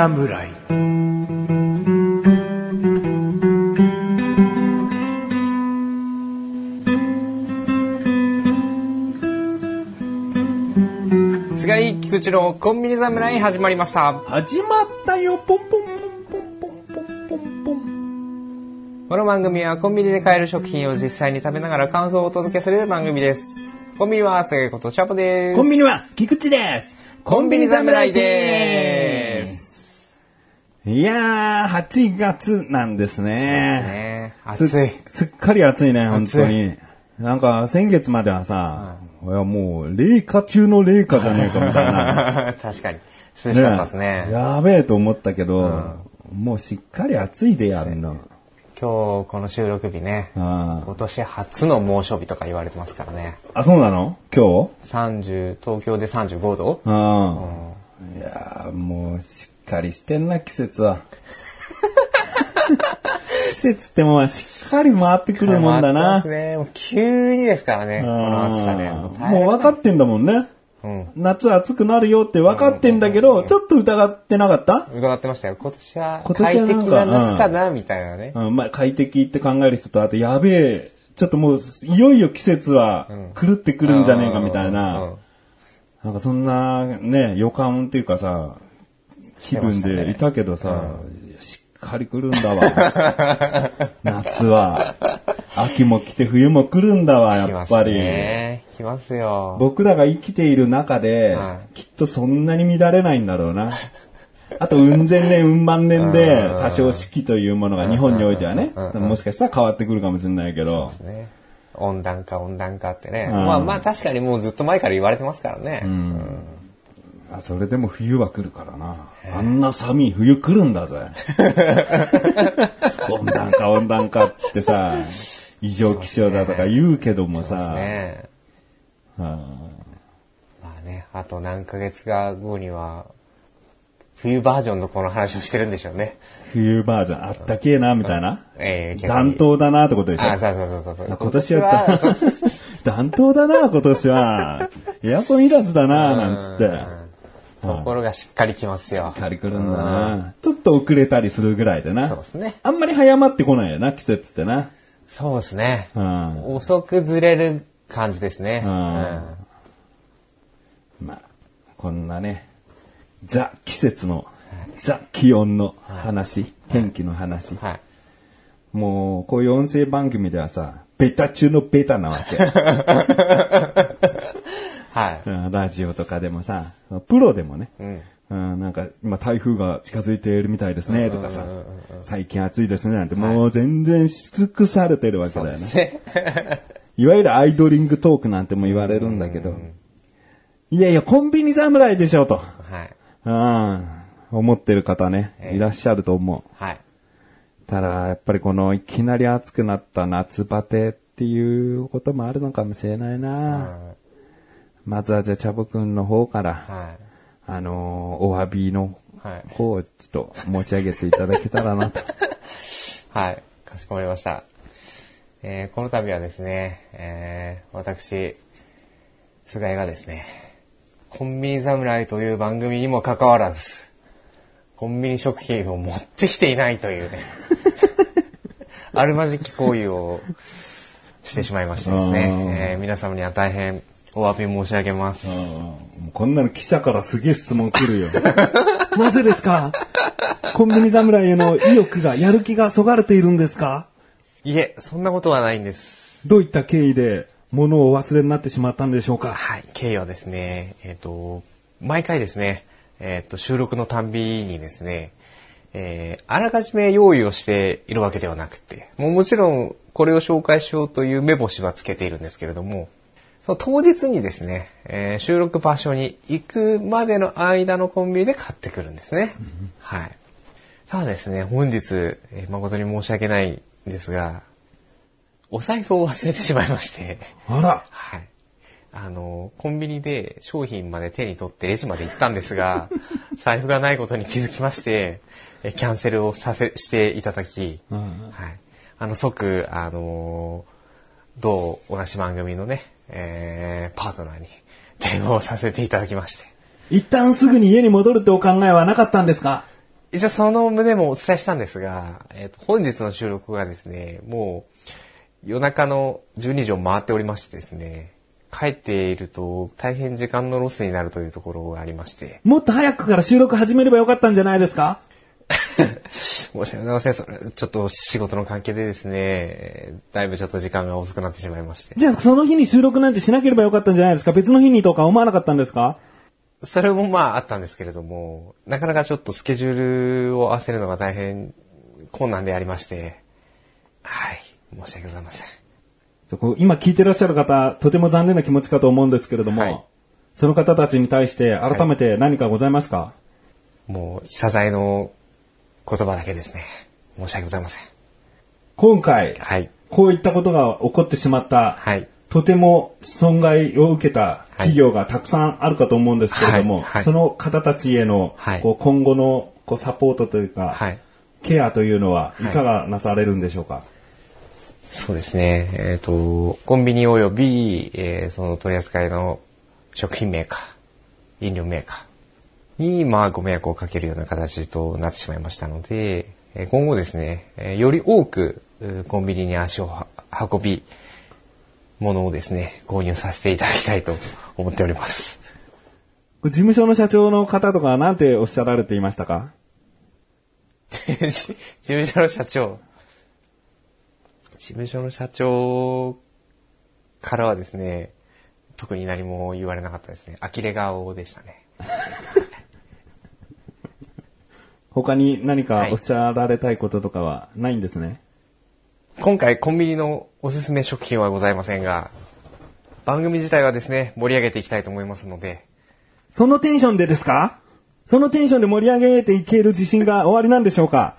侍菅井菊池のコンビニ侍始まりました。始まったよ、ポンポンポンポンポンポンポンポン。この番組はコンビニで買える食品を実際に食べながら感想をお届けする番組です。コンビニは菅井ことチャポです。コンビニは菊池です。コンビニ侍です。いやー、8月なんですね。ね暑い。すすっかり暑いね、本当に。なんか、先月まではさ、いやもう、冷夏中の冷夏じゃねえかみたいな。確かに。涼しかったですね。やべえと思ったけど、もうしっかり暑いでやるの。今日この収録日ね、あ今年初の猛暑日とか言われてますからね。あ、そうなの？今日？30、東京で35度？うん。いやーもうしっかりしてんな、季節は。季節ってもうしっかり回ってくるもんだな。回ってますね。もう急にですからね、この暑さね。うんもう分かってんだもんね。うん。夏暑くなるよって分かってんだけど、ちょっと疑ってなかった？伺ってましたよ。今年は快適な夏かな、みたいなね。うん、まあ快適って考える人と、あとやべえ、ちょっともういよいよ季節は狂ってくるんじゃねえかみたいうんな、なんかそんなね、予感っていうかさ、気分でいたけどさ、しっかり来るんだわ。夏は。秋も来て冬も来るんだわ、やっぱり。ね。来ますよ。僕らが生きている中で、はきっとそんなに乱れないんだろうな。あと、うん千年、うん万年で、多少四季というものが日本においてはね、もしかしたら変わってくるかもしれないけど、ね温暖化、温暖化ってね。んまあまあ確かにもうずっと前から言われてますからね。あそれでも冬は来るからな。あんな寒い冬来るんだぜ。温暖化、温暖化っつってさ、異常気象だとか言うけどもさ、ねあまあね、あと何ヶ月か後には、冬バージョンのこの話をしてるんでしょうね。冬バージョンあったけえな、みたいな。えー、逆に暖冬だなってことでしょあ、そうそうそうそう。今年は暖冬だな、今年は。エアコンいらずだな、なんつって。ところがしっかり来ますよ。借り来るんだな。ちょっと遅れたりするぐらいでな。そうですね。あんまり早まってこないよな、季節ってな。そうですね。うん。遅くずれる感じですね。ううんんまあ、こんなね、ザ季節の、ザ気温の話、天気の話。はい。もう、こういう音声番組ではさ、ベタ中のベタなわけ。はい。うんラジオとかでもさ、プロでもね、うん。うん、なんか、今台風が近づいているみたいですね、とかさ、最近暑いですね、なんて、もう全然し尽くされてるわけだよね。ね。いわゆるアイドリングトークなんても言われるんだけど、いやいや、コンビニ侍でしょ、と、はい。うん、思ってる方ね、いらっしゃると思う。はい。ただ、やっぱりこの、いきなり暑くなった夏バテっていうこともあるのかもしれないな。まずはじゃあ、チャボくんの方から、はあのーお詫びの。方をちょっと申し上げていただけたらなと。はい。かしこまりました。えーこの度はですね、えー私、菅井がですね、コンビニ侍という番組にもかかわらず、コンビニ食品を持ってきていないというね、あるまじき行為をしてしまいましてですね、えー皆様には大変お詫び申し上げます。もうこんなの記者からすげえ質問来るよ。なぜですか？コンビニ侍への意欲が、やる気がそがれているんですか？いえ、そんなことはないんです。どういった経緯で物をお忘れになってしまったんでしょうか？はい、経緯はですね、えっ、と、毎回ですね、えっ、と、収録のたんびにですね、えーあらかじめ用意をしているわけではなくて、もうもちろんこれを紹介しようという目星はつけているんですけれども、その当日にですね、えー収録場所に行くまでの間のコンビニで買ってくるんですね。はい。ただですね、本日、えー誠に申し訳ないんですが、お財布を忘れてしまいまして、あら、はい。あの、コンビニで商品まで手に取ってレジまで行ったんですが、財布がないことに気づきまして、えキャンセルをさせ、していただき、はい。あの、即、あの同同じ番組のね、えー、パートナーに電話をさせていただきまして。一旦すぐに家に戻るってお考えはなかったんですか？一応その旨もお伝えしたんですが、えっ、と、本日の収録がですね、もう夜中の12時を回っておりましてですね、帰っていると大変時間のロスになるというところがありまして、もっと早くから収録始めればよかったんじゃないですか？申し訳ございません。それ、ちょっと仕事の関係でですね、だいぶちょっと時間が遅くなってしまいまして。じゃあその日に収録なんてしなければよかったんじゃないですか？別の日にとか思わなかったんですか？それもまああったんですけれども、なかなかちょっとスケジュールを合わせるのが大変困難でありまして、はい、申し訳ございません。今聞いてらっしゃる方、とても残念な気持ちかと思うんですけれども、はい。その方たちに対して改めて何かございますか、もう謝罪の言葉だけですね。申し訳ございません。今回、はい。こういったことが起こってしまった、はい。とても損害を受けた企業がたくさんあるかと思うんですけれども、はいはいその方たちへの、はいこう今後のこうサポートというか、はい。ケアというのはいかがなされるんでしょうか、そうですね。えっ、と、コンビニ及び、えーその取り扱いの食品メーカー、飲料メーカーに、まあ、ご迷惑をかけるような形となってしまいましたので、えー今後ですね、えーより多く、コンビニに足をは運び、物をですね、購入させていただきたいと思っております。事務所の社長の方とかは何ておっしゃられていましたか？事務所の社長。事務所の社長からはですね、特に何も言われなかったですね。呆れ顔でしたね。他に何かはいおっしゃられたいこととかはないんですね、今回コンビニのおすすめ食品はございませんが、番組自体はですね、盛り上げていきたいと思いますので、そのテンションでですか？そのテンションで盛り上げていける自信が終わりなんでしょうか？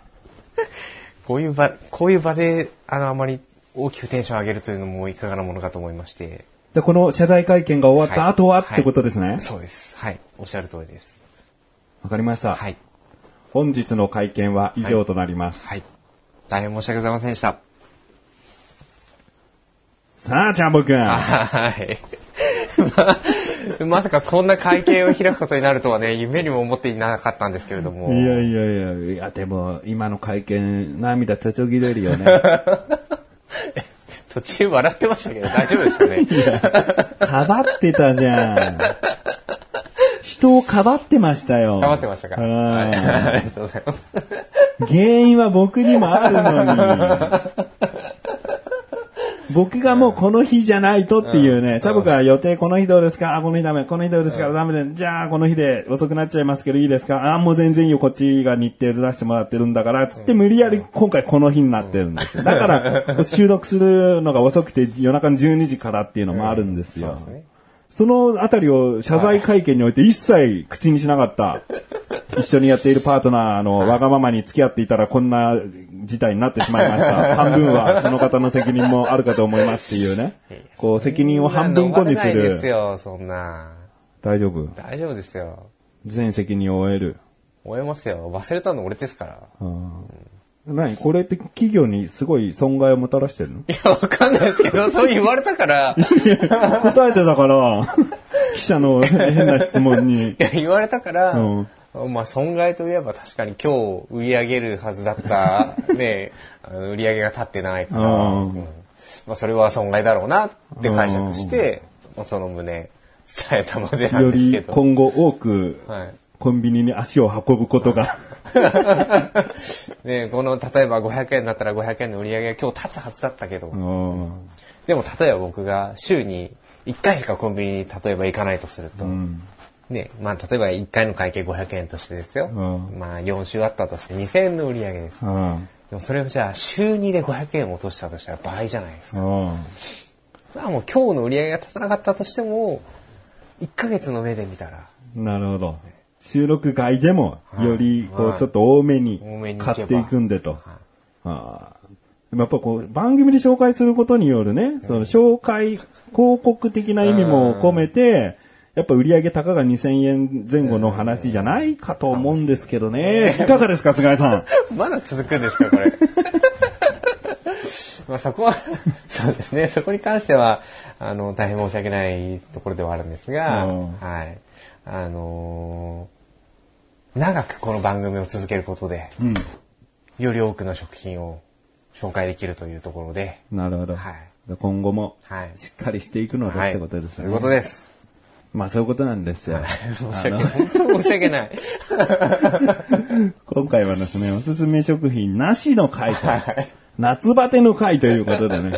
こういう場、こういう場で、あの、あまり大きくテンション上げるというのもいかがなものかと思いまして。じゃあこの謝罪会見が終わった後ははいってことですね？わ、そうです。はい。おっしゃる通りです。かりました、はい。本日の会見は以上となります。はい。大変申し訳ございませんでした。さあ、ちゃんぼくん。はい。ま まさかこんな会見を開くことになるとはね、夢にも思っていなかったんですけれども。いやいやいや、いやでも今の会見、涙ちょぎれるよね。途中笑ってましたけど大丈夫ですかね。かばってたじゃん。人をかばってましたよ。頑張ってましたか。うんはい。ありがとうございます。原因は僕にもあるのに。僕がもうこの日じゃないとっていうね、チャボから予定この日どうですか？あ、この日ダメ。この日どうですか？ダメで。じゃあこの日で遅くなっちゃいますけどいいですか？あ、もう全然いいよ。こっちが日程ずらしてもらってるんだから。つって無理やり今回この日になってるんですよ。だから収録するのが遅くて夜中の12時からっていうのもあるんですよ。そうですね。そのあたりを謝罪会見において一切口にしなかった。一緒にやっているパートナーのわがままに付き合っていたらこんな事態になってしまいました。半分はその方の責任もあるかと思いますっていうね。こう責任を半分こにすそんなの生まれないでする。よ、そんな。大丈夫？大丈夫ですよ。全責任を負える。終えますよ。忘れたの俺ですから。何？これって企業にすごい損害をもたらしてるの？いや、わかんないですけど、そう言われたから、答えてたから、記者の変な質問に。い。や、言われたから、うん。まあ、損害といえば確かに今日売り上げるはずだった、ね、売り上げが立ってないから、うん。うん。まあ、それは損害だろうなって解釈して、まあ、その旨伝えたまでなんよですけど。り今後多くはい。コンビニに足を運ぶことが。ね、この、例えば500円だったら500円の売り上げが今日立つはずだったけど、うんでも例えば僕が週に1回しかコンビニに例えば行かないとすると、ね、まあ例えば1回の会計500円としてですよ。うんまあ4週あったとして2000円の売り上げです。うんでもそれをじゃあ週2で500円落としたとしたら倍じゃないですか。うんまあもう今日の売り上げが立たなかったとしても、1ヶ月の目で見たら、なるほど。収録外でも、はい。より、こう、はい。ちょっと多めに買っていくんでと。はい。あやっぱこう、番組で紹介することによるね、その紹介、広告的な意味も込めて、やっぱ売上たかが2000円前後の話じゃないかと思うんですけどね。いかがですか、菅井さん？まだ続くんですか、これ？まあそこは、そうですね、そこに関しては、あの、大変申し訳ないところではあるんですが、うん。はい。あのー長くこの番組を続けることで、うん。より多くの食品を紹介できるというところで、なるほど。はい今後もはいしっかりしていくのではい。ってことですよね。そういうことです。まあそういうことなんですよ。申し訳ない。本当に申し訳ない。今回はですね、おすすめ食品なしの回と、夏バテの回ということでね。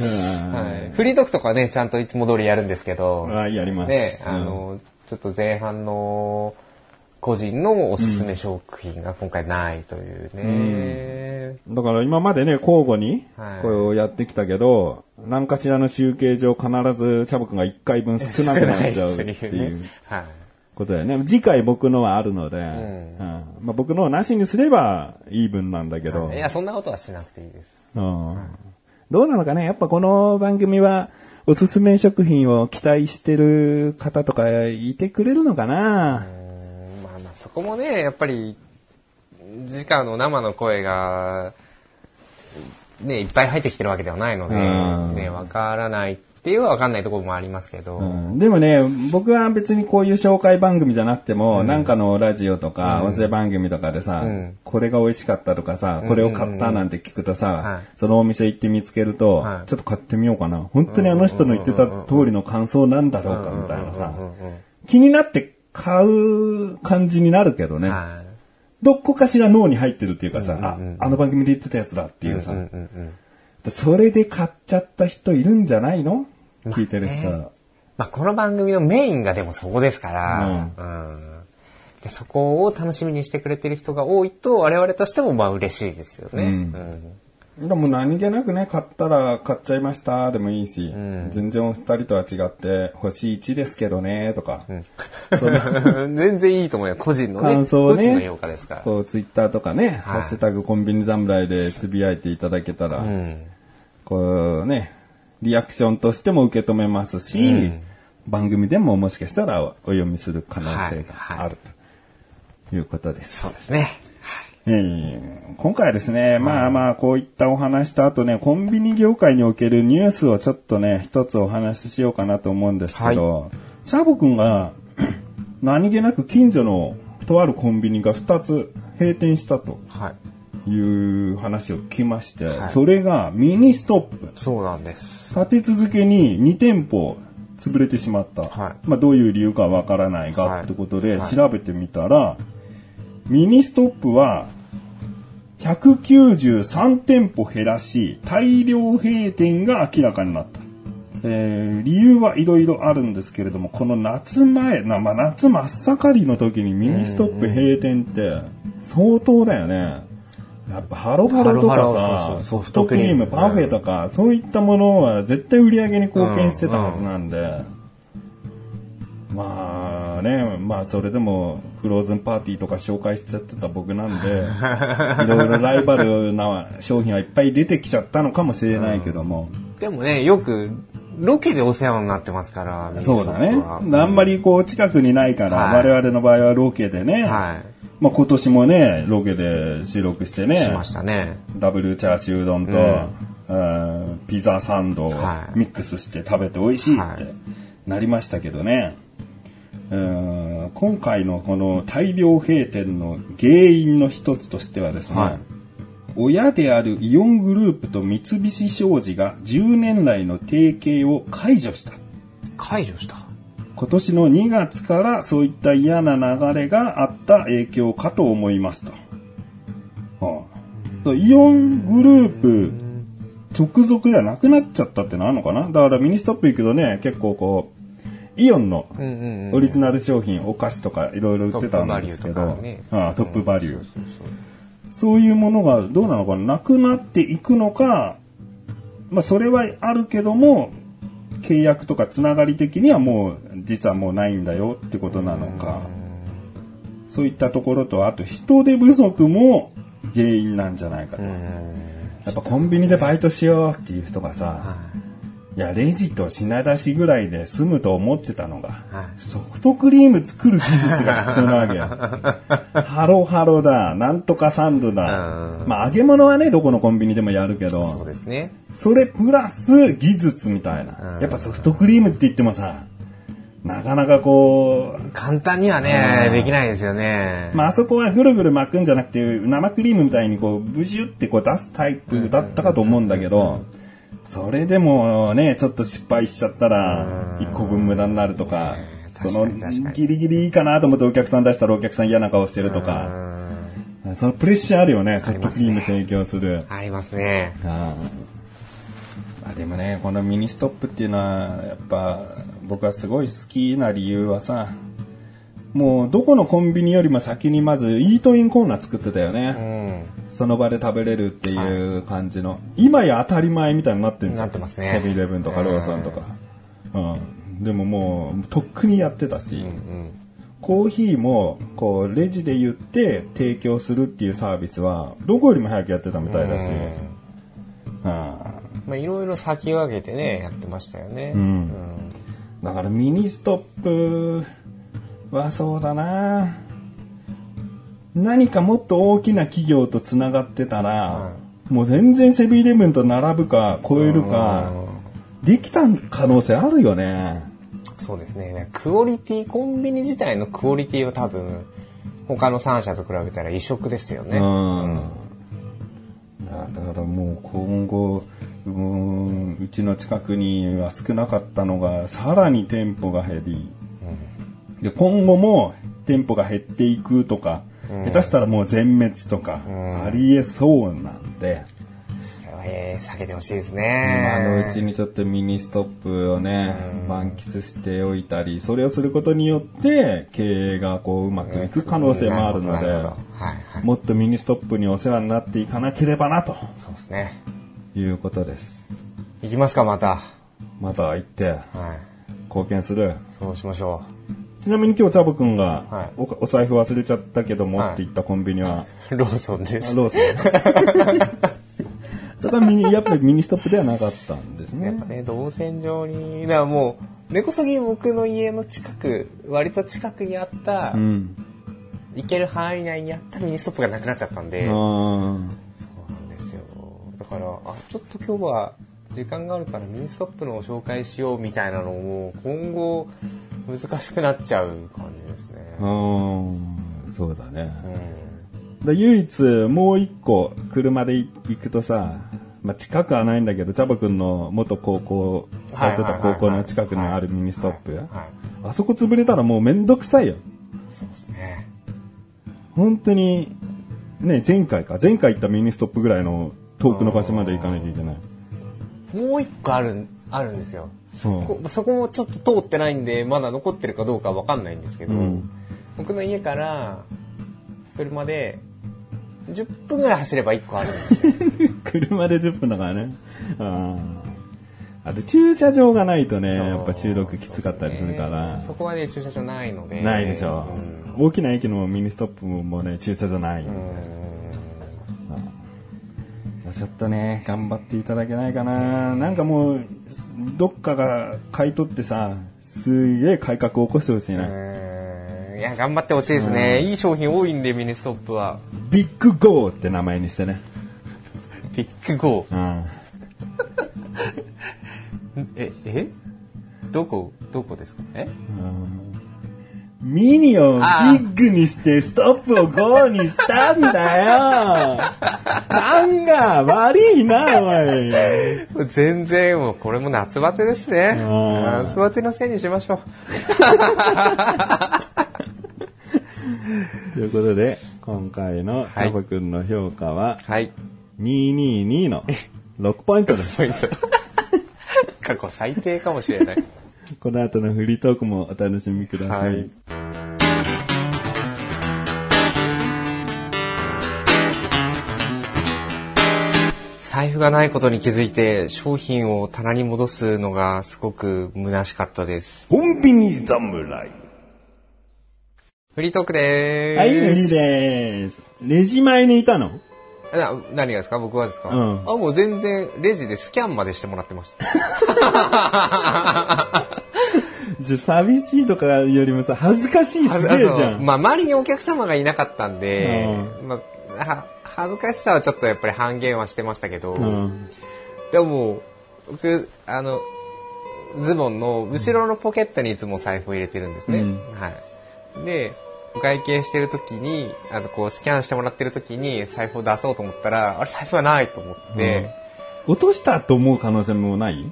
うんはいフリートークとかね、ちゃんといつも通りやるんですけど、はいやります。ね、うん。あの、ちょっと前半の個人のおすすめ食品が今回ないというね。だから今までね、交互にはい。こうやってきたけど、何かしらの集計上必ずチャボくんが1回分少なくなっちゃうっていいうね。はい。ことだよね。次回僕のはあるので、うん。まあ、僕のをなしにすればイーブンなんだけど、い。や、そんなことはしなくていいです。うんどうなのかね。やっぱこの番組はおすすめ食品を期待してる方とかいてくれるのかな？まあまあ、そこもね、やっぱり、直の生の声が、ね、いっぱい入ってきてるわけではないので、うん。ね、わからないっていうのはわかんないところもありますけど、うん。でもね、僕は別にこういう紹介番組じゃなくても、なんかのラジオとか、音声番組とかでさ、うん。これが美味しかったとかさ、これを買ったなんて聞くとさ、はい。そのお店行って見つけると、はい。ちょっと買ってみようかな。本当にあの人の言ってた通りの感想なんだろうかみたいなさ、うんうんうん気になって買う感じになるけどね。はい。どこかしら脳に入ってるっていうかさ、あ、あの番組で言ってたやつだっていうさ、うんうんうん。それで買っちゃった人いるんじゃないの聞いてる人。まあ、この番組のメインがでもそこですから、うんでそこを楽しみにしてくれてる人が多いと我々としてもまあ嬉しいですよね。うんうんでも何気なくね、買ったら買っちゃいましたでもいいし、全然お二人とは違って、星1ですけどね、とか、全然いいと思うよ。個人のね。感想をね個人の評価ですから。こうツイッターとかね、はいハッシュタグコンビニ侍でつぶやいていただけたら、うん。こうね、リアクションとしても受け止めますし、番組でももしかしたらお読みする可能性があるということです。そうですね。えー今回はですね、まあまあ、こういったお話と、あとね、コンビニ業界におけるニュースをちょっとね、一つお話ししようかなと思うんですけど、チャボくんが、何気なく近所のとあるコンビニが2つ閉店したとはい。いう話を聞きまして、はいそれがミニストップ。そうなんです。立て続けに2店舗潰れてしまった。はいまあどういう理由かわからないが、はいってことではい調べてみたら、ミニストップは193店舗減らし、大量閉店が明らかになった。えー理由はいろいろあるんですけれども、この夏前、なまあ、夏真っ盛りの時にミニストップ閉店って相当だよね。やっぱハロハロとかさ、ソフトクリーム、パフェとか、そういったものは絶対売り上げに貢献してたはずなんで、まあね、まあそれでもフローズンパーティーとか紹介しちゃってた僕なんで、いろいろライバルな商品はいっぱい出てきちゃったのかもしれないけども、でもね、よく、ロケでお世話になってますから、そうだね。あんまりこう近くにないから、はい。我々の場合はロケでね、はまあ今年もね、ロケで収録してね、い。しましたね。ダブルチャーシュー丼と、うんピザサンドをはいミックスして食べて美味しいはいってなりましたけどね。うん今回のこの大量閉店の原因の一つとしてはですね、はい親であるイオングループと三菱商事が10年来の提携を解除した。解除した。今年の2月からそういった嫌な流れがあった影響かと思いますと。はあ。イオングループ直属ではなくなっちゃったってのあるのかな？だからミニストップ行くとね、結構こう、イオンの。オリジナル商品、お菓子とかいろいろ売ってたんですけど、トップバリューとかね。ああトップバリュー。そういうものがどうなのかな？なくなっていくのか、まあそれはあるけども、契約とかつながり的にはもう実はもうないんだよってことなのか、そういったところと、あと人手不足も原因なんじゃないかと。うん。やっぱコンビニでバイトしようっていう人がさ、いや、レジと品出しぐらいで済むと思ってたのが、はいソフトクリーム作る技術が必要なわけよ。ハロハロだ、なんとかサンドだ。まあ揚げ物はね、どこのコンビニでもやるけそうど、ですね。それプラス技術みたいな。やっぱソフトクリームって言ってもさ、なかなかこう、簡単にはね、できないですよね。まあ、あそこはぐるぐる巻くんじゃなくて、生クリームみたいにこう、ブジュってこう出すタイプだったかと思うんだけど、それでもね、ちょっと失敗しちゃったら、1個分無駄になるとか、そのギリギリいいかなと思ってお客さん出したらお客さん嫌な顔してるとか、そのプレッシャーあるよね、ソフトクリーム提供する。ありますね。ああまあでもね、このミニストップっていうのは、やっぱ僕はすごい好きな理由はさ、もうどこのコンビニよりも先にまずイートインコーナー作ってたよね。ん。その場で食べれるっていう感じの。今や当たり前みたいになってるんですよ。なってますねセブンイレブンとかローソンとか。うん。でももう、とっくにやってたし、うん。コーヒーも、こう、レジで言って提供するっていうサービスは、どこよりも早くやってたみたいだし、うんまあいろいろ先駆けてね、やってましたよね。んだからミニストップはそうだな何かもっと大きな企業とつながってたら、もう全然セブンイレブンと並ぶか超えるか、できた可能性あるよね。そうですね。クオリティ、コンビニ自体のクオリティは多分、他の3社と比べたら異色ですよね。うん。だからもう今後、うんうちの近くには少なかったのが、さらに店舗が減り、で今後も店舗が減っていくとか、下手したらもう全滅とか、ありえそうなんで、それは、えー避けてほしいです今ね。のうちにちょっとミニストップをね、満喫しておいたり、それをすることによって、経営がこううまくいく可能性もあるので。もっとミニストップにお世話になっていかなければな、とそうですね。いうことです。行きますか、また。また行って、はい。貢献する。そうしましょちなみに今日チャボくんがはいお、お財布忘れちゃったけどもはいって行ったコンビニは、う。ローソンです。ローソン。それはミニ、やっぱりミニストップではなかったんですねやっぱ。ね、動線上に、だからもう、根こそぎ僕の家の近く、割と近くにあった、うん。行ける範囲内にあったミニストップがなくなっちゃったんで、あそうなんですよ。だから、あ、ちょっと今日は時間があるからミニストップの紹介しようみたいなのも、今後難しくなっちゃう感じですね。あ。うん。そうだね。うん。で唯一もう一個車で行くとさ、まあ、近くはないんだけど、チャボくんの元高校、通ってた高校の近くにあるミニストップあそこ潰れたらもうめんどくさいよ。そうですね。本当に、ね、前回か。前回行ったミニストップぐらいの遠くの場所まで行かなきゃいけない。もう一個ある、あるんですよ。そう。そこもちょっと通ってないんで、まだ残ってるかどうかわかんないんですけど、うん僕の家から車で10分ぐらい走れば1個あるんですよ。車で10分だからね。ああ。あと駐車場がないとね、やっぱ収録きつかったりするから。そこはね、駐車場ないので。ないでしょ、大きな駅のミニストップもね、駐車場ない。うん。うんちょっとね、頑張っていただけないかな。なんかもう、どっかが買い取ってさ、すげえ改革を起こしてほしいね。うんいや、頑張ってほしいですね。いい商品多いんで、ミニストップは。ビッグゴーって名前にしてね。ビッグゴうん。ー。え、え？どこ、どこですか？え？ミニをビあーッグにしてストップをゴーにしたんだよ勘が悪いな、おい。全然もうこれも夏バテですね。うん夏バテのせいにしましょう。ということで、今回のチャボくんの評価は、はい。222の6ポイントです。ポイント。過去最低かもしれない。この後のフリートークもお楽しみください。はい財布がないことに気づいて商品を棚に戻すのがすごく虚しかったです。コンビニ侍。フリートークでーす。はい、無理でーす。レジ前にいたの？な何がですか？僕はですか、うんあ、もう全然レジでスキャンまでしてもらってました。じゃ、寂しいとかよりもさ、恥ずかしいすげえじゃん。まあ、周りにお客様がいなかったんで、まあ、は恥ずかしさはちょっとやっぱり半減はしてましたけど、うん。でも、僕、あの、ズボンの後ろのポケットにいつも財布を入れてるんですね。うん。はい。で、お会計してる時に、あの、こう、スキャンしてもらってる時に財布を出そうと思ったら、あれ財布がないと思って、落としたと思う可能性もない？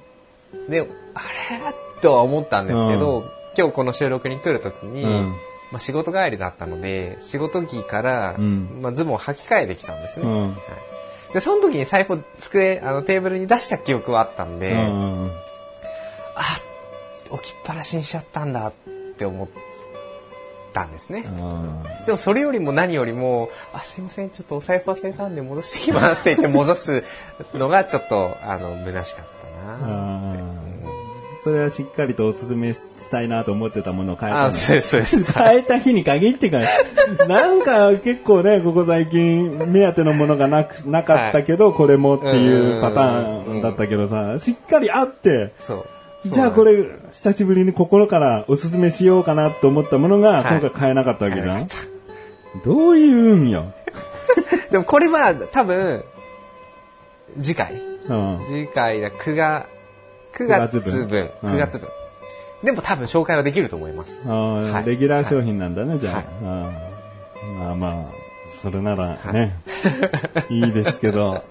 で、あれ？とは思ったんですけど、今日この収録に来る時に、うんまあ、仕事帰りだったので、仕事着から、うんまあ、ズボンを履き替えてきたんですね。うんはいで、その時に財布を机、あの、テーブルに出した記憶はあったんで、うんあ、置きっぱなしにしちゃったんだって思ったんですね。うんでもそれよりも何よりも、あ、すいません、ちょっとお財布忘れたんで戻してきますって言って戻すのがちょっと、あの、虚しかったな。それはしっかりとおすすめしたいなと思ってたものを変えたのあ、そうです、そうです。変えた日に限ってか、なんか結構ね、ここ最近目当てのものがなく、なかったけど、これもっていうパターンだったけどさ、しっかりあって、そう。じゃあこれ、久しぶりに心からおすすめしようかなと思ったものが、はい今回買えなかったわけじゃんどういう運よ？でもこれは多分、次回。うん。次回だ、9月、9 9月月分分。うん9月分。でも多分紹介はできると思います。あーはいレギュラー商品なんだね、じゃあ。はいあーまあまあ、それならね、い、いですけど。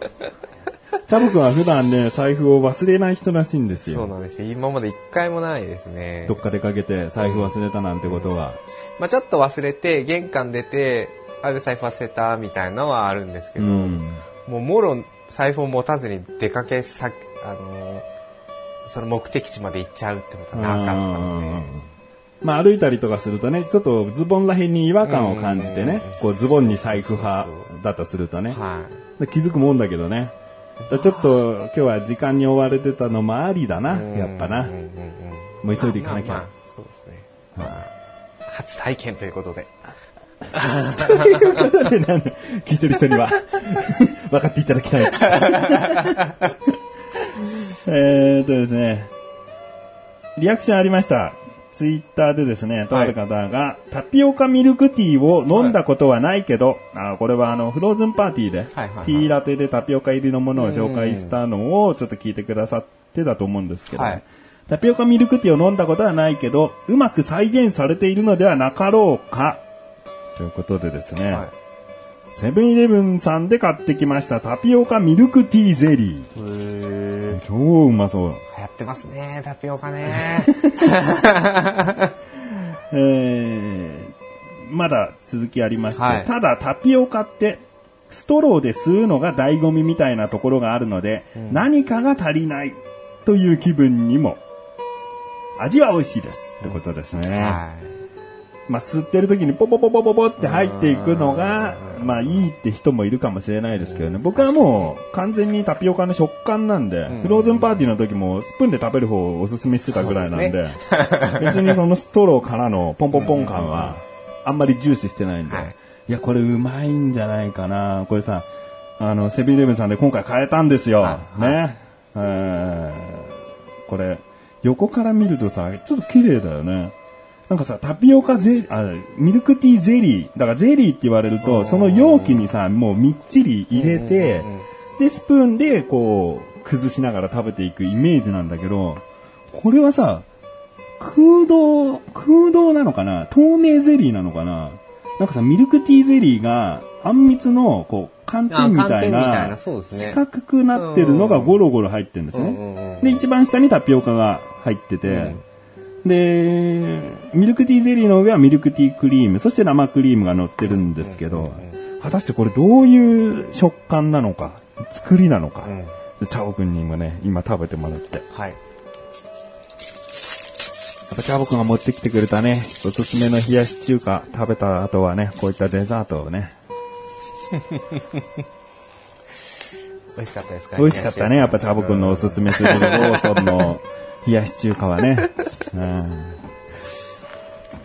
チャボくんは普段ね、財布を忘れない人らしいんですよ。そうなんですよ。今まで一回もないですねど。っか出かけて財布忘れたなんてことは。まあちょっと忘れて、玄関出て、あ、財布忘れたみたいなのはあるんですけど、うん。もうもろ財布を持たずに出かけさ、あのーその目的地まで行っちゃうってことはなかったので、まあ歩いたりとかするとね、ちょっとズボンらへんに違和感を感じてねうん、こうズボンに財布派だとするとね、はい。で気づくもんだけどね。ちょっと今日は時間に追われてたのもありだな、やっぱな。もう急いで行かなきゃ。まあまあそうですね。まあ初体験ということで。聞いてる人には。分かっていただきたい。えーっとですね、リアクションありました。ツイッターでですね、とある方が、タピオカミルクティーを飲んだことはないけど、あこれはあの、フローズンパーティーで、はいはいはい。ティーラテでタピオカ入りのものを紹介したのをちょっと聞いてくださってたと思うんですけど、はい。タピオカミルクティーを飲んだことはないけど、うまく再現されているのではなかろうか。ということでですね、はいセブンイレブンさんで買ってきましたタピオカミルクティーゼリー。へー超うまそう。流行ってますね、タピオカね。えー、まだ続きありまして、はいただタピオカってストローで吸うのが醍醐味みたいなところがあるので、何かが足りないという気分にも、味は美味しいです。ってことですね。はい。まあ、吸ってる時にポポポポポポって入っていくのが、まあいいって人もいるかもしれないですけどね。僕はもう完全にタピオカの食感なんで、フローズンパーティーの時もスプーンで食べる方をおすすめしてたぐらいなんで、別にそのストローからのポンポンポン感はあんまり重視してないんで、はいいや、これうまいんじゃないかな。これさ、あの、セブンイレブンさんで今回変えたんですよ。はいね。えーこれ、横から見るとさ、ちょっと綺麗だよね。なんかさ、タピオカゼリー、あ、ミルクティーゼリー。だからゼリーって言われると、その容器にさ、もうみっちり入れて、で、スプーンでこう、崩しながら食べていくイメージなんだけど、これはさ、空洞、空洞なのかな？透明ゼリーなのかな？なんかさ、ミルクティーゼリーが、あんみつの、こう、寒天みたいな、四角くなってるのがゴロゴロ入ってるんですね。で、一番下にタピオカが入ってて、で、ミルクティーゼリーの上はミルクティークリーム、そして生クリームが乗ってるんですけど、果たしてこれどういう食感なのか、作りなのか、うん。でチャオくんにもね、今食べてもらって。やっはい。ぱチャボくんが持ってきてくれたね、おすすめの冷やし中華食べた後はね、こういったデザートをね、美味しかったですか？美味しかったね、やっぱチャボくんのおすすめするローソンの冷やし中華はね。うん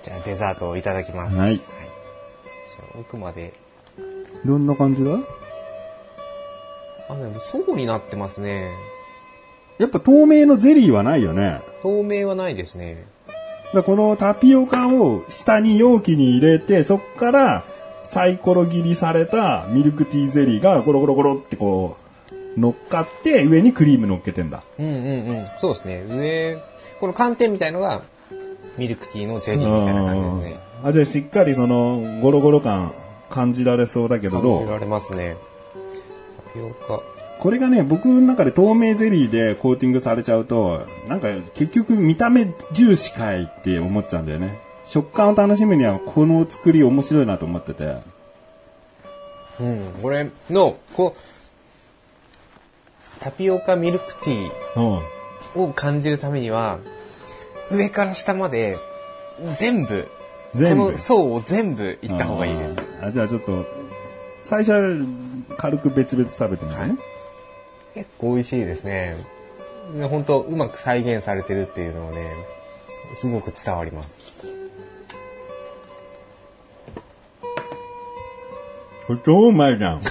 じゃあデザートをいただきます。はいじゃあ奥まで。どんな感じだ？あ、でも層になってますね。やっぱ透明のゼリーはないよね。透明はないですね。だこのタピオカを下に容器に入れて、そっからサイコロ切りされたミルクティーゼリーがゴロゴロゴロってこう、乗っかって上にクリーム乗っけてんだ。うんうんうん。そうですね。上、この寒天みたいのが、ミルクティーのゼリーみたいな感じですね。あ、じゃあしっかりその、ゴロゴロ感感じられそうだけど、どう？感じられますね。タピオカ。これがね、僕の中で透明ゼリーでコーティングされちゃうと、なんか結局見た目重視かいって思っちゃうんだよね。食感を楽しむにはこの作り面白いなと思ってて。うん。これの、こう、タピオカミルクティーうん。を感じるためには、上から下まで、全部、全部？この層を全部いった方がいいです。あじゃあちょっと、最初は軽く別々食べてみてね。結構美味しいですね。本当うまく再現されてるっていうのをね、すごく伝わります。これ超うまいじゃん。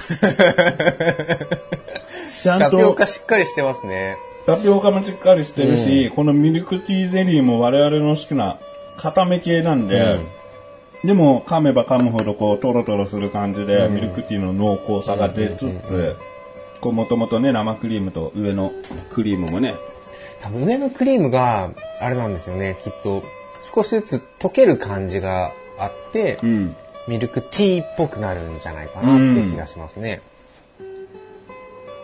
ちゃんタピオとカしっかりしてますね。タピオカもしっかりしてるし、このミルクティーゼリーも我々の好きな固め系なんで、でも噛めば噛むほどこうトロトロする感じで、ミルクティーの濃厚さが出つつ、こうもともとね生クリームと上のクリームもね、多分上のクリームが、あれなんですよね、きっと、少しずつ溶ける感じがあって、うん。ミルクティーっぽくなるんじゃないかなって気がしますね。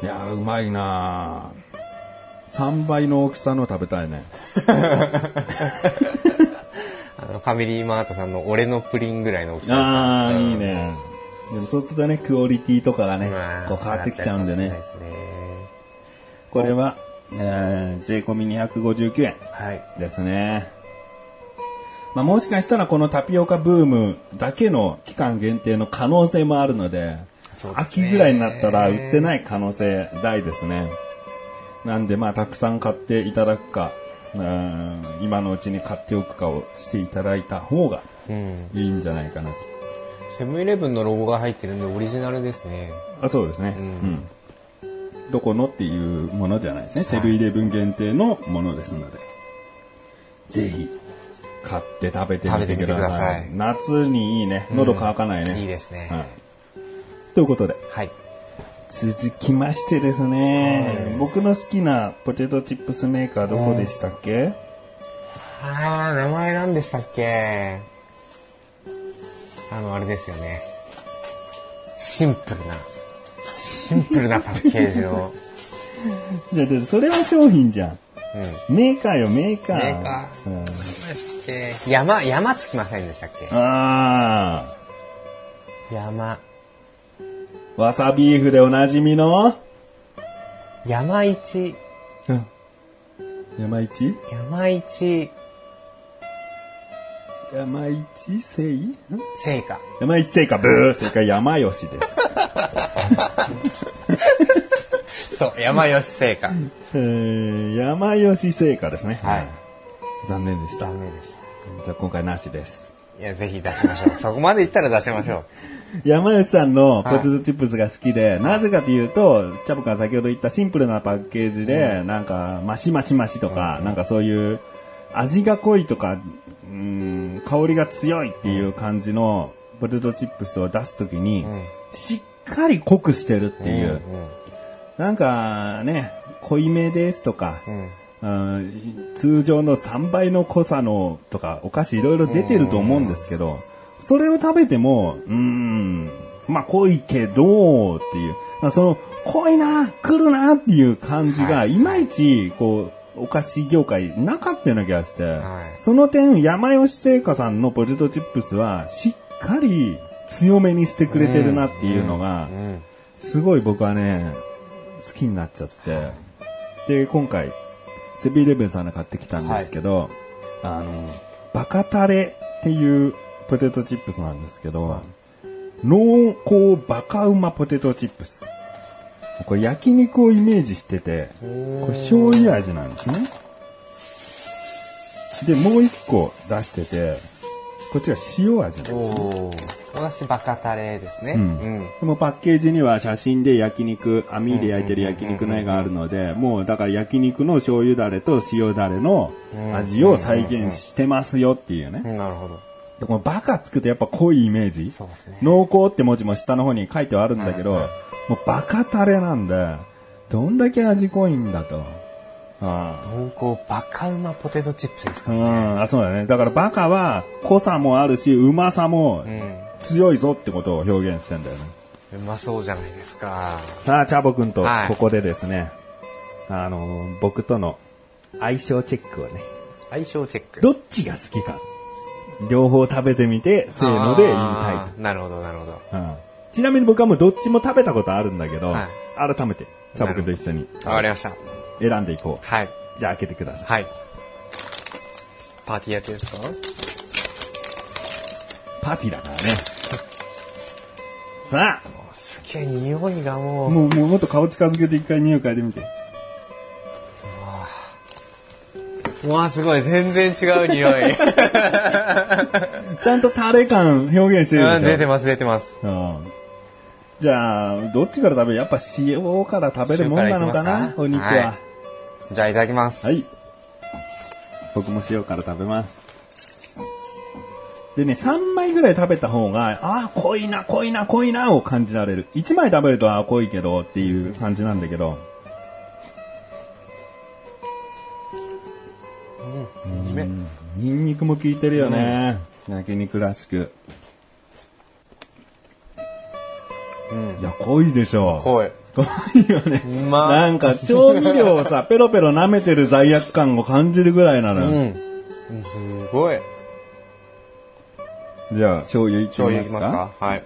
いやーうまいなぁ3倍の大きさの食べたいね。あの、ファミリーマートさんの俺のプリンぐらいの大きさああ、うんいいね。でもそうするとね、クオリティとかがねまあ、こう変わってきちゃうんでね。ですねこれは、えー、税込み259円はい。ですね。まあもしかしたらこのタピオカブームだけの期間限定の可能性もあるので、ね秋ぐらいになったら売ってない可能性大ですね。なんでまあたくさん買っていただくか、うん今のうちに買っておくかをしていただいた方がうん。いいんじゃないかなと。セブンイレブンのロゴが入ってるんでオリジナルですね。あそうですね、ううんんどこのっていうものじゃないですね。セブンイレブン限定のものですので。ぜひ、買って食べてみてください。食べてみてください夏にいいね。喉乾かないね。いいですね。はい。ということで、はい。続きましてですね、僕の好きなポテトチップスメーカーどこでしたっけ、あー、名前何でしたっけ？あの、あれですよね。シンプルな、シンプルなパッケージの、いや、でそれは商品じゃん。うん。メーカーよ、メーカー。メーカー。うん山、山つきませんでしたっけ？あ山、ー、わさビーフでおなじみの、山一、うん山一？山一山一聖？ん？成果。山一聖火、ブー正解山吉です。そう、山吉成果。えー、山吉聖火ですね。はい。残念でした。ダメでした。じゃあ今回なしです。いや、ぜひ出しましょう。そこまでいったら出しましょ山吉さんのポテトチップスが好きで、なぜかというと、チャボくんが先ほど言ったシンプルなパッケージで、なんか、マシマシマシとか、なんかそういう、味が濃いとか、うん、香りが強いっていう感じのポテトチップスを出すときに、ん。しっかり濃くしてるってう。いう。なんかね、濃いめですとか、通常の3倍の濃さのとかお菓子いろいろ出てると思うんですけど、それを食べても、うーん、まあ濃いけどっていう、まあその濃いな、来るなっていう感じが、はいいまいちこう、お菓子業界なかったような気がして、はいその点、山吉製菓さんのポテトチップスはしっかり強めにしてくれてるなっていうのが、うん。すごい僕はね、好きになっちゃって。で、今回、セブンイレブンさんで買ってきたんですけど、あの、バカタレっていうポテトチップスなんですけど、濃厚バカうまポテトチップス。これ焼肉をイメージしてて、これ醤油味なんですね。で、もう一個出してて、こっちは塩味なんですね。私、バカタレですね。うんパッケージには写真で焼肉、網で焼いてる焼肉の絵があるので、もうだから焼肉の醤油だれと塩だれの味を再現してますよっていうね。うんなるほど。でこのバカつくとやっぱ濃いイメージ？そうですね。濃厚って文字も下の方に書いてはあるんだけど、はいはいもうバカタレなんで、どんだけ味濃いんだと。あ濃厚バカうまポテトチップスですかあ、うらね。ん、あ、そうだね。だからバカは濃さもあるし、うまさもうん。強いぞってことを表現してんだよね。うまそうじゃないですか。さあ、チャボくんとはいここでですね、あの、僕との相性チェックをね、相性チェック。どっちが好きか、両方食べてみて、せーので言いたいなるほど、なるほど。うんちなみに僕はもうどっちも食べたことあるんだけど、はい改めて、チャボくんと一緒にわかりました。選んでいこう。はい。じゃあ開けてください。はい。パーティーやってですか？パーティーだからね。さすげえ匂いがもあ、う。もう、もうもっと顔近づけて一回匂い嗅いでみて。うわすごい。全然違う匂い。ちゃんとタレ感表現してるでしょ。うん、出てます、出てます。うんじゃあ、どっちから食べる？やっぱ塩から食べるもんなのかな？お肉は。はじゃあいただきます。はい。僕も塩から食べます。でね、3枚ぐらい食べた方が、ああ、濃いな、濃いな、濃いな、を感じられる。1枚食べると、ああ、濃いけどっていう感じなんだけど。めニンニクも効いてるよね。焼肉らしく。いや、濃いでしょ。濃い。濃いよね。なんか、調味料をさ、ペロペロ舐めてる罪悪感を感じるぐらいなのよ。うん。うんすごい。じゃあ、醤油いきますか？はい。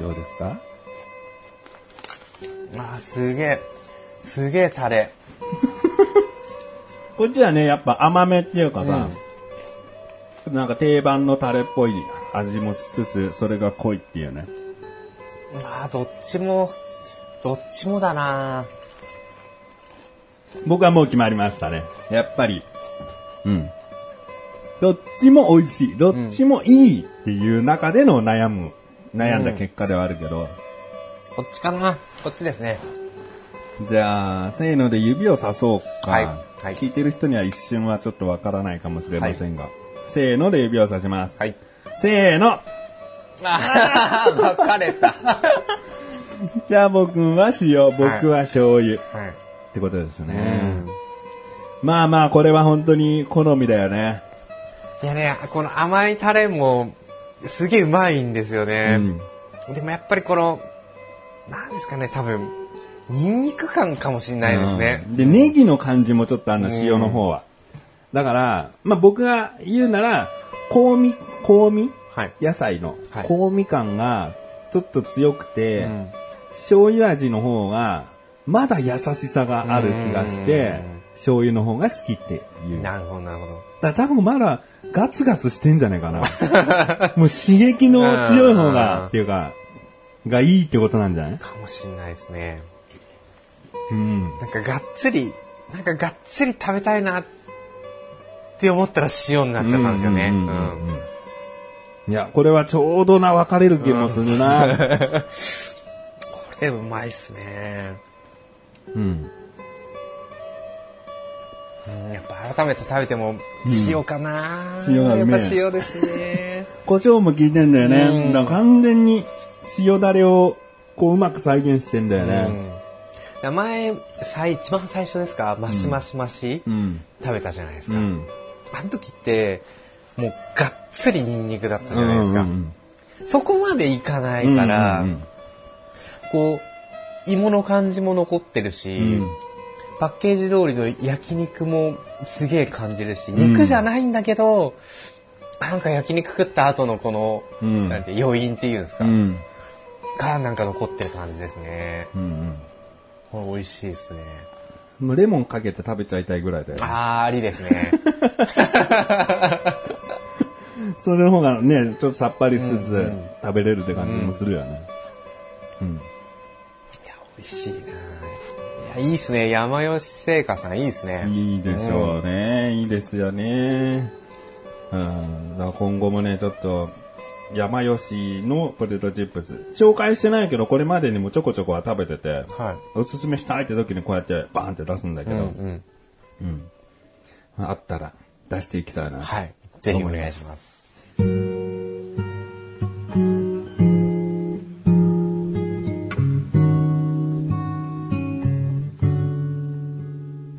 どうですか？あー、すげえ。すげえタレ。こっちはね、やっぱ甘めっていうかさ、なんか定番のタレっぽい味もしつつ、それが濃いっていうね。あー、どっちも、どっちもだな僕はもう決まりましたね。やっぱり。うん。どっちも美味しい。どっちもいいっていう中での悩む、悩んだ結果ではあるけど。こっちかなこっちですね。じゃあ、せーので指をさそうか。はいはい聞いてる人には一瞬はちょっとわからないかもしれませんが。せーので指をさします。はい。せーのあー、分かれた。は じゃあ僕は塩、僕は醤油。い。ってことですね。まあまあ、これは本当に好みだよね。いやね、この甘いタレも、すげえうまいんですよね。うんでもやっぱりこの、なんですかね、多分、ニンニク感かもしれないですね。で、ネギの感じもちょっとあるの、うん塩の方は。だから、まあ僕が言うなら、香味、香味？はい。野菜のはい香味感がちょっと強くて、うん醤油味の方が、まだ優しさがある気がしてうん、醤油の方が好きっていう。だかなるほど、なるほど。ら多分まだガツガツしてんじゃないかな。もう刺激の強い方うんが、っていうか、がいいってことなんじゃない？かもしれないですね。うん。なんかがっつり、なんかがっつり食べたいなって思ったら塩になっちゃったんですよね。ううんんうんうんうんいや、これはちょうどな分かれる気もするな。これうまいっすね。うん。うんやっぱ改めて食べても塩かな、塩がうめえやっぱ塩ですね。胡椒も効いてんだよね。うんだから完全に塩だれをこううまく再現してんだよね。前、最、一番最初ですか？マシマシマシ、うん。食べたじゃないですか。うん。あの時って、もうがっつりニンニクだったじゃないですか。うんそこまでいかないから、うんうんこう、芋の感じも残ってるし、うんパッケージ通りの焼肉もすげえ感じるし、肉じゃないんだけど、なんか焼肉食った後のこの、うんなんて余韻っていうんですか、うん。がなんか残ってる感じですね。うんこれ美味しいですね。うん。もうレモンかけて食べちゃいたいぐらいだよね。あー、ありですね。それの方がね、ちょっとさっぱりしつつ食べれるって感じもするよね。うん。いや、美味しいな。いや、いいっすね。山吉製菓さんいいっすね。いいでしょうね。いいですよね。うん。だから今後もね、ちょっと、山吉のポテトチップス。紹介してないけど、これまでにもちょこちょこは食べてて、はい、おすすめしたいって時にこうやってバーンって出すんだけど、うん、うん、うん、あったら出していきたいな。はい。ぜひお願いします。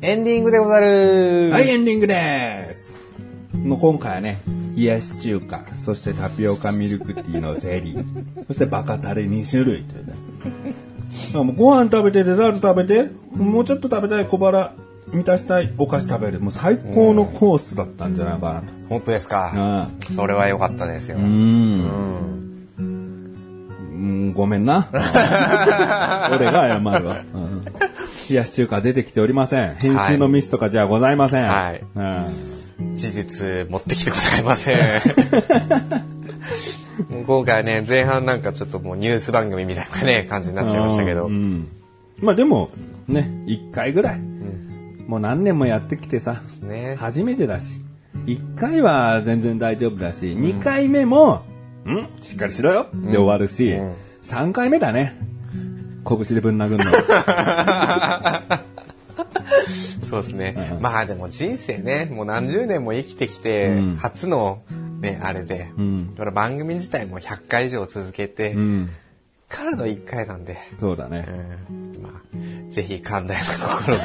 エンディングでござるはい、エンディングです。もう今回はね、冷やし中華、そしてタピオカミルクティーのゼリー、そしてバカタレ2種類というね。あもうご飯食べて、デザート食べて、もうちょっと食べたい小腹満たしたいお菓子食べる。もう最高のコースだったんじゃないかなと。本当ですか？あそれは良かったですよ。うん。うん、ごめんな。俺が謝るわ。うん冷やし中華出てきておりません。編集のミスとかじゃございません。はいうん事実持ってきてございません。もう今回はね、前半なんかちょっともうニュース番組みたいなね、感じになっちゃいましたけどう。ん。まあでも、ね、一回ぐらい。もう何年もやってきてさ、ね。初めてだし、一回は全然大丈夫だし、二回目も、んしっかりしろよで終わるし、うん三回目だね。拳でぶん殴るの。そうですね。まあでも人生ね、もう何十年も生きてきて、うん初のね、あれで、うん。これ番組自体も100回以上続けて、うん。からの1回なんで、そうだね。うん、まあ、ぜひ寛大な心で、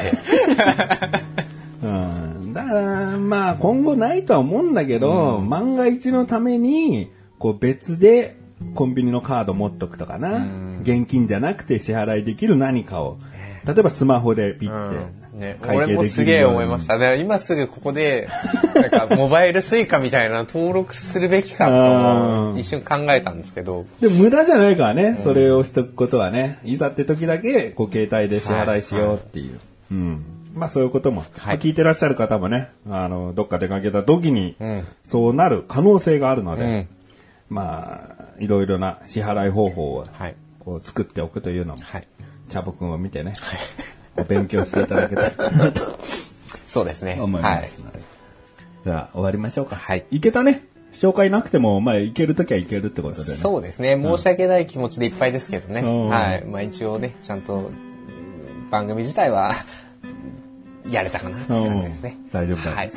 うん。だから、まあ今後ないとは思うんだけど、万が一のために、こう別でコンビニのカード持っとくとかな。現金じゃなくて支払いできる何かを。例えばスマホでピッて。うんね、俺もすげえ思いました。で今すぐここで、なんかモバイルスイカみたいなの登録するべきかと一瞬考えたんですけど、でも無駄じゃないからね、それをしとくことはね。いざって時だけ、こう携帯で支払いしようっていう。うん。まあそういうことも、はい聞いてらっしゃる方もね、あの、どっか出かけた時にん、そうなる可能性があるので、うんまあ、いろいろな支払い方法を、はい。こう作っておくというのも、はい。チャボくんを見てね、こう勉強していただけたらと そうですね。思いますので。じゃあ、終わりましょうか。はいいけたね。紹介なくても、まあ、いけるときはいけるってことでね。そうですね。申し訳ない気持ちでいっぱいですけどね。うんはい。まあ一応ね、ちゃんとうん番組自体はやれたかなって感じですね。大丈夫だ。はい。持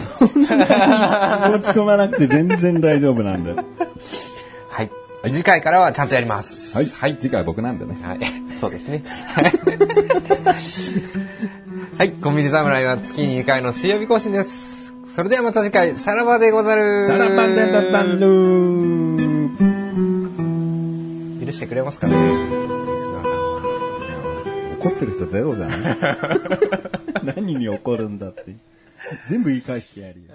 ち込まなくて全然大丈夫なんで。ははい。次回からはちゃんとやります。い。はい。次回僕なんでね。はい。そうですね。はい。コンビニ侍は月に2回の水曜日更新です。それではまた次回、さらばでござる。サラパンデンダッタンルー許してくれますかねリスナーさんは。怒ってる人ゼロじゃない？何に怒るんだって。全部言い返してやるよ。